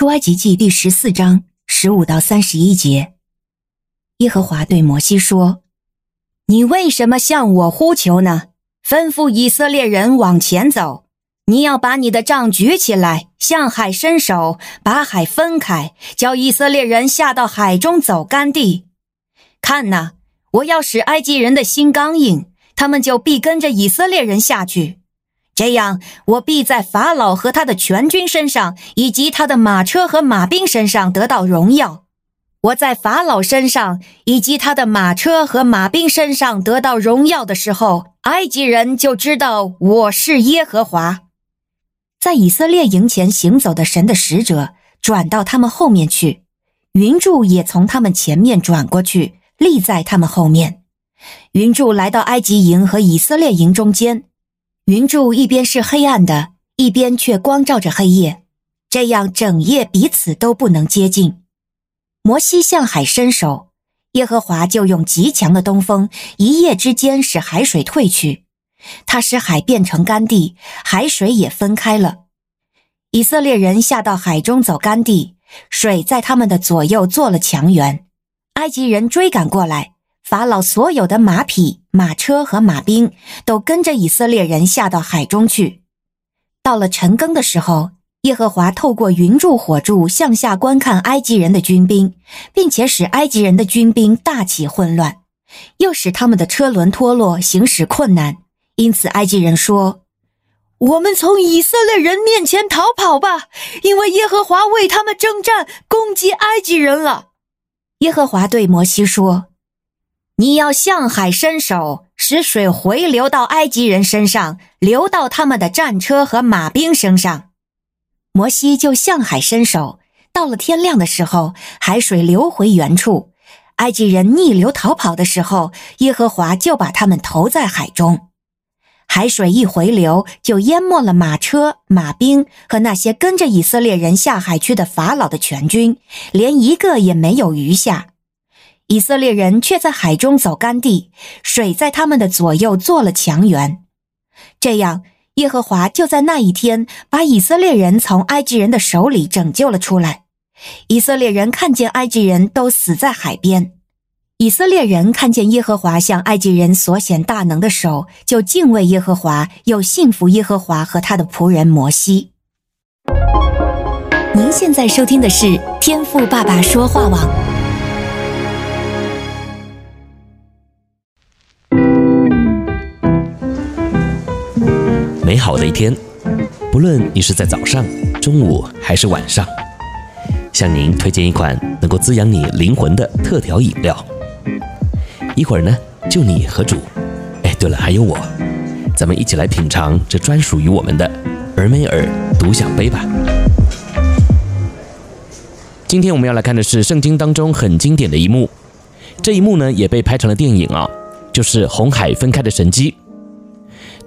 出埃及记第十四章十五到三十一节，耶和华对摩西说：“你为什么向我呼求呢？吩咐以色列人往前走。你要把你的杖举起来，向海伸手，把海分开，叫以色列人下到海中走干地。看哪，我要使埃及人的心刚硬，他们就必跟着以色列人下去。”这样，我必在法老和他的全军身上，以及他的马车和马兵身上得到荣耀。我在法老身上，以及他的马车和马兵身上得到荣耀的时候，埃及人就知道我是耶和华。在以色列营前行走的神的使者转到他们后面去，云柱也从他们前面转过去，立在他们后面。云柱来到埃及营和以色列营中间。云柱一边是黑暗的，一边却光照着黑夜，这样整夜彼此都不能接近。摩西向海伸手，耶和华就用极强的东风，一夜之间使海水退去，他使海变成干地，海水也分开了。以色列人下到海中走干地，水在他们的左右做了墙垣。埃及人追赶过来。法老所有的马匹、马车和马兵都跟着以色列人下到海中去。到了晨更的时候，耶和华透过云柱火柱向下观看埃及人的军兵，并且使埃及人的军兵大起混乱，又使他们的车轮脱落，行驶困难。因此，埃及人说：“我们从以色列人面前逃跑吧，因为耶和华为他们征战，攻击埃及人了。”耶和华对摩西说。你要向海伸手，使水回流到埃及人身上，流到他们的战车和马兵身上。摩西就向海伸手，到了天亮的时候，海水流回原处。埃及人逆流逃跑的时候，耶和华就把他们投在海中。海水一回流，就淹没了马车、马兵和那些跟着以色列人下海去的法老的全军，连一个也没有余下。以色列人却在海中走干地，水在他们的左右做了墙垣。这样，耶和华就在那一天把以色列人从埃及人的手里拯救了出来。以色列人看见埃及人都死在海边，以色列人看见耶和华向埃及人所显大能的手，就敬畏耶和华，又信服耶和华和他的仆人摩西。您现在收听的是天赋爸爸说话网。美好的一天，不论你是在早上、中午还是晚上，向您推荐一款能够滋养你灵魂的特调饮料。一会儿呢，就你和主，哎，对了，还有我，咱们一起来品尝这专属于我们的尔梅尔独享杯吧。今天我们要来看的是圣经当中很经典的一幕，这一幕呢也被拍成了电影啊，就是红海分开的神迹。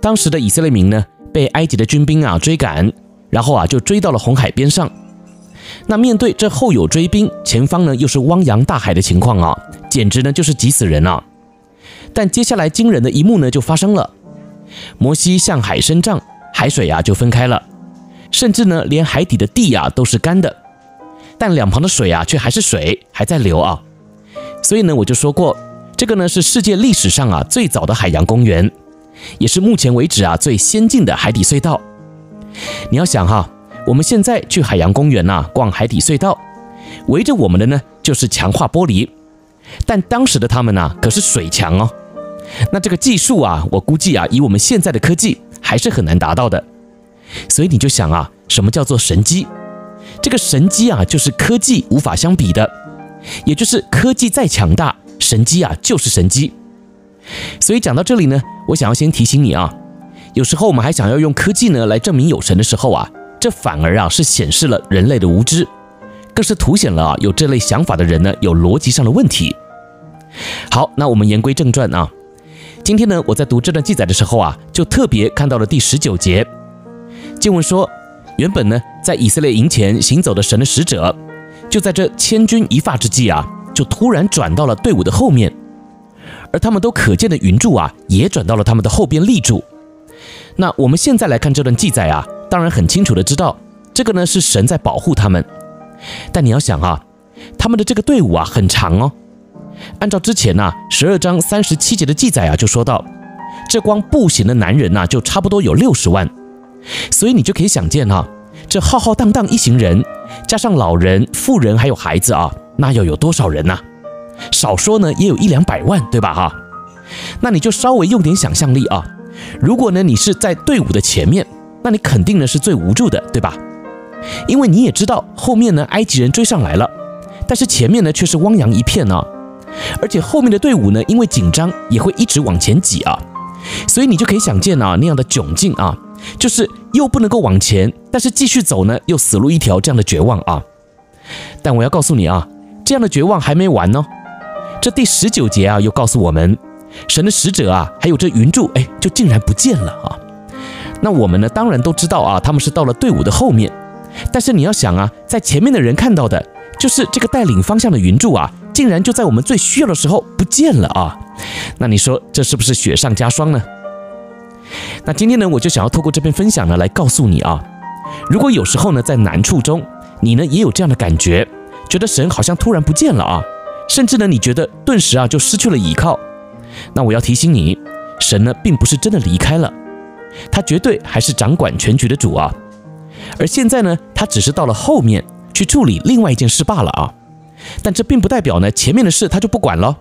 当时的以色列民呢，被埃及的军兵啊追赶，然后啊就追到了红海边上。那面对这后有追兵，前方呢又是汪洋大海的情况啊，简直呢就是急死人啊！但接下来惊人的一幕呢就发生了，摩西向海伸杖，海水啊就分开了，甚至呢连海底的地啊都是干的，但两旁的水啊却还是水，还在流啊。所以呢我就说过，这个呢是世界历史上啊最早的海洋公园。也是目前为止啊最先进的海底隧道。你要想哈，我们现在去海洋公园呐逛海底隧道，围着我们的呢就是强化玻璃，但当时的他们呢可是水墙哦。那这个技术啊，我估计啊以我们现在的科技还是很难达到的。所以你就想啊，什么叫做神机？这个神机啊就是科技无法相比的，也就是科技再强大，神机啊就是神机。所以讲到这里呢，我想要先提醒你啊，有时候我们还想要用科技呢来证明有神的时候啊，这反而啊是显示了人类的无知，更是凸显了啊有这类想法的人呢有逻辑上的问题。好，那我们言归正传啊，今天呢我在读这段记载的时候啊，就特别看到了第十九节，经文说，原本呢在以色列营前行走的神的使者，就在这千钧一发之际啊，就突然转到了队伍的后面。而他们都可见的云柱啊，也转到了他们的后边立柱。那我们现在来看这段记载啊，当然很清楚的知道，这个呢是神在保护他们，但你要想啊，他们的这个队伍啊很长哦。按照之前呐十二章三十七节的记载啊，就说到，这光步行的男人呐、就差不多有六十万。所以你就可以想见哈、啊，这浩浩荡荡一行人，加上老人、妇人还有孩子啊，那要有多少人呐、少说呢也有一两百万，对吧哈？那你就稍微用点想象力啊。如果呢你是在队伍的前面，那你肯定呢是最无助的，对吧？因为你也知道后面呢埃及人追上来了，但是前面呢却是汪洋一片呢、啊，而且后面的队伍呢因为紧张也会一直往前挤啊，所以你就可以想见啊那样的窘境啊。就是又不能够往前，但是继续走呢，又死路一条，这样的绝望啊！但我要告诉你啊，这样的绝望还没完呢。这第十九节啊，又告诉我们，神的使者啊，还有这云柱，哎，就竟然不见了啊！那我们呢，当然都知道啊，他们是到了队伍的后面。但是你要想啊，在前面的人看到的，就是这个带领方向的云柱啊，竟然就在我们最需要的时候不见了啊！那你说这是不是雪上加霜呢？那今天呢，我就想要透过这篇分享呢，来告诉你啊，如果有时候呢，在难处中，你呢也有这样的感觉，觉得神好像突然不见了啊，甚至呢，你觉得顿时啊就失去了依靠，那我要提醒你，神呢并不是真的离开了，他绝对还是掌管全局的主啊，而现在呢，他只是到了后面去处理另外一件事罢了啊，但这并不代表呢前面的事他就不管了。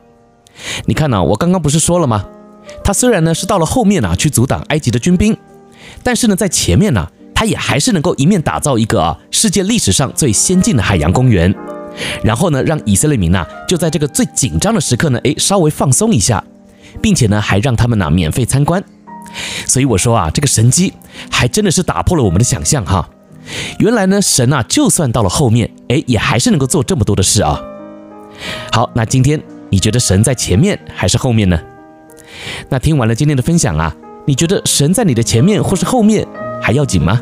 你看呢，我刚刚不是说了吗？他虽然呢是到了后面啊去阻挡埃及的军兵，但是呢在前面呢，他也还是能够一面打造一个啊世界历史上最先进的海洋公园，然后呢让以色列民呐就在这个最紧张的时刻呢，诶稍微放松一下，并且呢还让他们呐免费参观。所以我说啊，这个神迹还真的是打破了我们的想象哈。原来呢神呐就算到了后面，诶也还是能够做这么多的事啊。好，那今天你觉得神在前面还是后面呢？那听完了今天的分享啊，你觉得神在你的前面或是后面还要紧吗？